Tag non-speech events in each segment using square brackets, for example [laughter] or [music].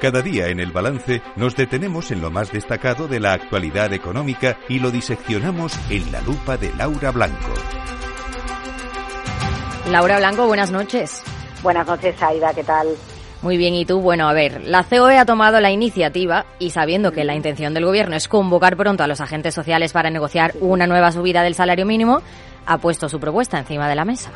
Cada día en el balance nos detenemos en lo más destacado de la actualidad económica y lo diseccionamos en la lupa de Laura Blanco. Laura Blanco, buenas noches. Buenas noches, Aida, ¿qué tal? Muy bien, ¿y tú? Bueno, a ver, la COE ha tomado la iniciativa y sabiendo que la intención del Gobierno es convocar pronto a los agentes sociales para negociar una nueva subida del salario mínimo, ha puesto su propuesta encima de la mesa.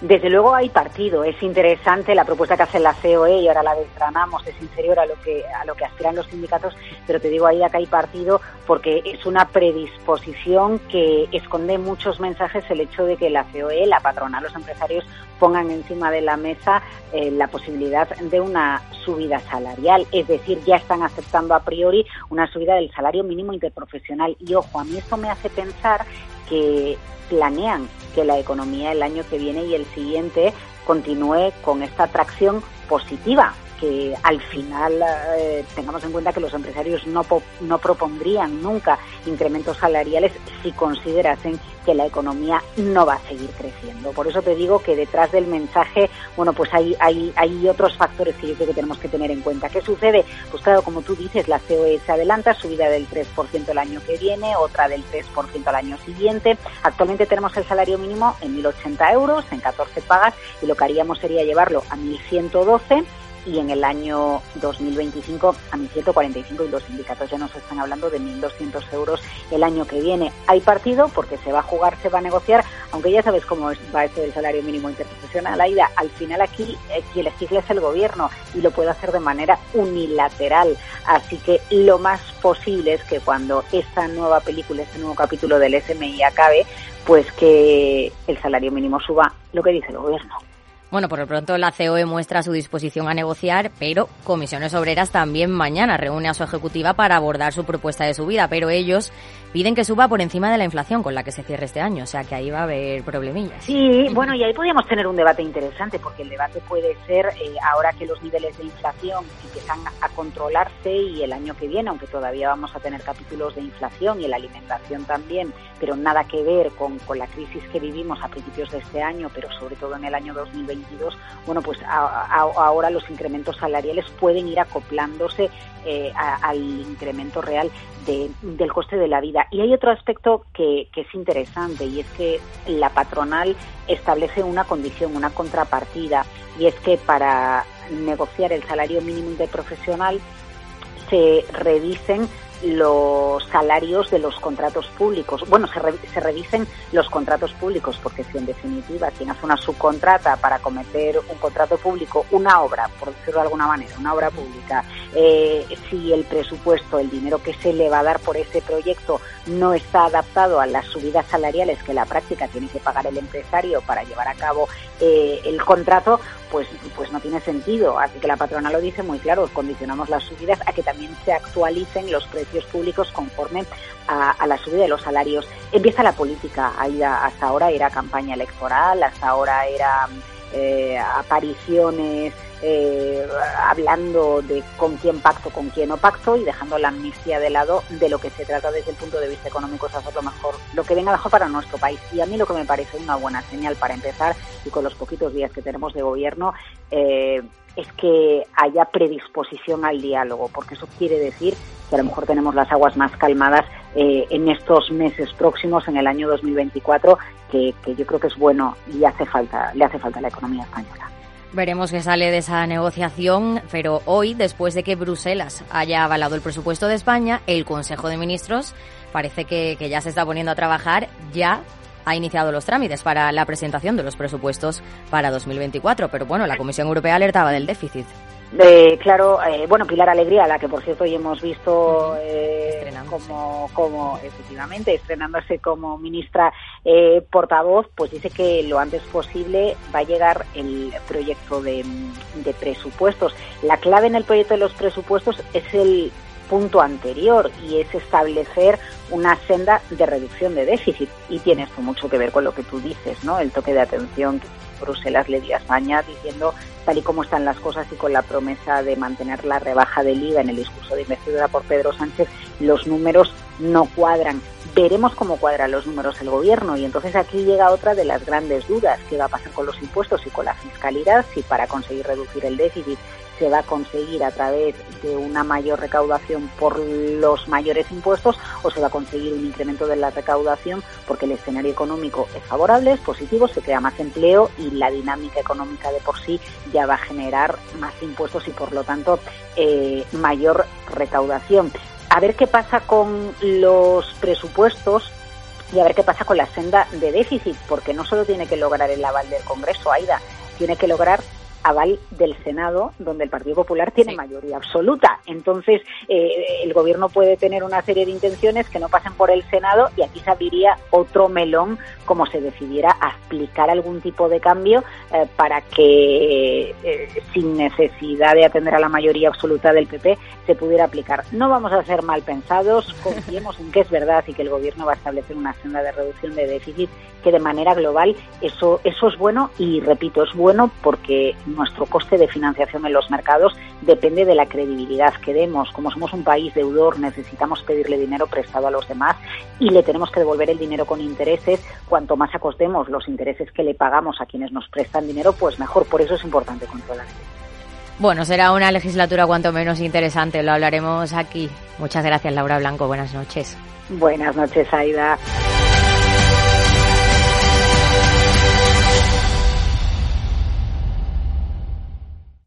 Desde luego hay partido, es interesante la propuesta que hace la COE y ahora la desgranamos, es inferior a lo que a lo que aspiran los sindicatos, pero te digo ahí que hay partido porque es una predisposición que esconde muchos mensajes el hecho de que la COE, la patronal, los empresarios pongan encima de la mesa eh, la posibilidad de una subida salarial, es decir, ya están aceptando a priori una subida del salario mínimo interprofesional. Y ojo, a mí esto me hace pensar que planean que la economía el año que viene y el siguiente continúe con esta atracción positiva que al final eh, tengamos en cuenta que los empresarios no, no propondrían nunca incrementos salariales si considerasen que la economía no va a seguir creciendo. Por eso te digo que detrás del mensaje, bueno, pues hay, hay, hay otros factores que yo creo que tenemos que tener en cuenta. ¿Qué sucede? Pues claro, como tú dices, la COE se adelanta, subida del 3% el año que viene, otra del 3% al año siguiente. Actualmente tenemos el salario mínimo en 1.080 euros, en 14 pagas, y lo que haríamos sería llevarlo a 1.112 y en el año 2025 a 1.145 y los sindicatos ya nos están hablando de 1.200 euros el año que viene. Hay partido porque se va a jugar, se va a negociar, aunque ya sabes cómo va esto del salario mínimo interprofesional, Aida, al final aquí eh, quien legisla es el gobierno y lo puede hacer de manera unilateral. Así que lo más posible es que cuando esta nueva película, este nuevo capítulo del SMI acabe, pues que el salario mínimo suba lo que dice el gobierno. Bueno, por lo pronto la COE muestra su disposición a negociar, pero Comisiones Obreras también mañana reúne a su ejecutiva para abordar su propuesta de subida, pero ellos piden que suba por encima de la inflación con la que se cierre este año, o sea que ahí va a haber problemillas. Sí, bueno, y ahí podríamos tener un debate interesante, porque el debate puede ser, eh, ahora que los niveles de inflación empiezan a controlarse y el año que viene, aunque todavía vamos a tener capítulos de inflación y la alimentación también, pero nada que ver con, con la crisis que vivimos a principios de este año, pero sobre todo en el año 2020 bueno, pues ahora los incrementos salariales pueden ir acoplándose eh, al incremento real del coste de la vida. Y hay otro aspecto que, es interesante y es que la patronal establece una condición, una contrapartida, y es que para negociar el salario mínimo de profesional se revisen los salarios de los contratos públicos. Bueno, se, se, revisen los contratos públicos, porque si en definitiva quien hace una subcontrata para cometer un contrato público, una obra, por decirlo de alguna manera, una obra pública, eh, si el presupuesto, el dinero que se le va a dar por ese proyecto no está adaptado a las subidas salariales que la práctica tiene que pagar el empresario para llevar a cabo eh, el contrato, pues, pues no tiene sentido. Así que la patrona lo dice muy claro, condicionamos las subidas a que también se actualicen los precios públicos conforme a, la subida de los salarios. Empieza la política, hasta ahora era campaña electoral, hasta ahora era eh, apariciones eh, hablando de con quién pacto, con quién no pacto y dejando la amnistía de lado de lo que se trata desde el punto de vista económico es hacer lo mejor, lo que venga mejor para nuestro país. Y a mí lo que me parece una buena señal para empezar y con los poquitos días que tenemos de gobierno eh, es que haya predisposición al diálogo, porque eso quiere decir que a lo mejor tenemos las aguas más calmadas eh, en estos meses próximos, en el año 2024, que, que yo creo que es bueno y hace falta, le hace falta a la economía española. Veremos qué sale de esa negociación, pero hoy, después de que Bruselas haya avalado el presupuesto de España, el Consejo de Ministros parece que, que ya se está poniendo a trabajar, ya ha iniciado los trámites para la presentación de los presupuestos para 2024, pero bueno, la Comisión Europea alertaba del déficit. Eh, claro, eh, bueno, Pilar Alegría, la que por cierto hoy hemos visto eh, como, como, efectivamente, estrenándose como ministra eh, portavoz, pues dice que lo antes posible va a llegar el proyecto de, de presupuestos. La clave en el proyecto de los presupuestos es el punto anterior y es establecer una senda de reducción de déficit y tiene esto mucho que ver con lo que tú dices, ¿no? El toque de atención Bruselas le dio a España diciendo tal y como están las cosas y con la promesa de mantener la rebaja del IVA en el discurso de investidura por Pedro Sánchez, los números no cuadran. Veremos cómo cuadran los números el gobierno y entonces aquí llega otra de las grandes dudas, qué va a pasar con los impuestos y con la fiscalidad, si para conseguir reducir el déficit se va a conseguir a través de una mayor recaudación por los mayores impuestos o se va a conseguir un incremento de la recaudación porque el escenario económico es favorable, es positivo, se crea más empleo y la dinámica económica de por sí ya va a generar más impuestos y por lo tanto eh, mayor recaudación. A ver qué pasa con los presupuestos y a ver qué pasa con la senda de déficit, porque no solo tiene que lograr el aval del Congreso, AIDA, tiene que lograr aval del Senado, donde el Partido Popular tiene mayoría absoluta. Entonces, eh, el Gobierno puede tener una serie de intenciones que no pasen por el Senado y aquí se abriría otro melón como se decidiera aplicar algún tipo de cambio eh, para que, eh, sin necesidad de atender a la mayoría absoluta del PP, se pudiera aplicar. No vamos a ser mal pensados, [laughs] confiemos en que es verdad y que el Gobierno va a establecer una senda de reducción de déficit que de manera global eso, eso es bueno y repito, es bueno porque nuestro coste de financiación en los mercados depende de la credibilidad que demos. Como somos un país deudor, necesitamos pedirle dinero prestado a los demás y le tenemos que devolver el dinero con intereses. Cuanto más acostemos los intereses que le pagamos a quienes nos prestan dinero, pues mejor. Por eso es importante controlar. Bueno, será una legislatura cuanto menos interesante, lo hablaremos aquí. Muchas gracias, Laura Blanco. Buenas noches. Buenas noches, Aida.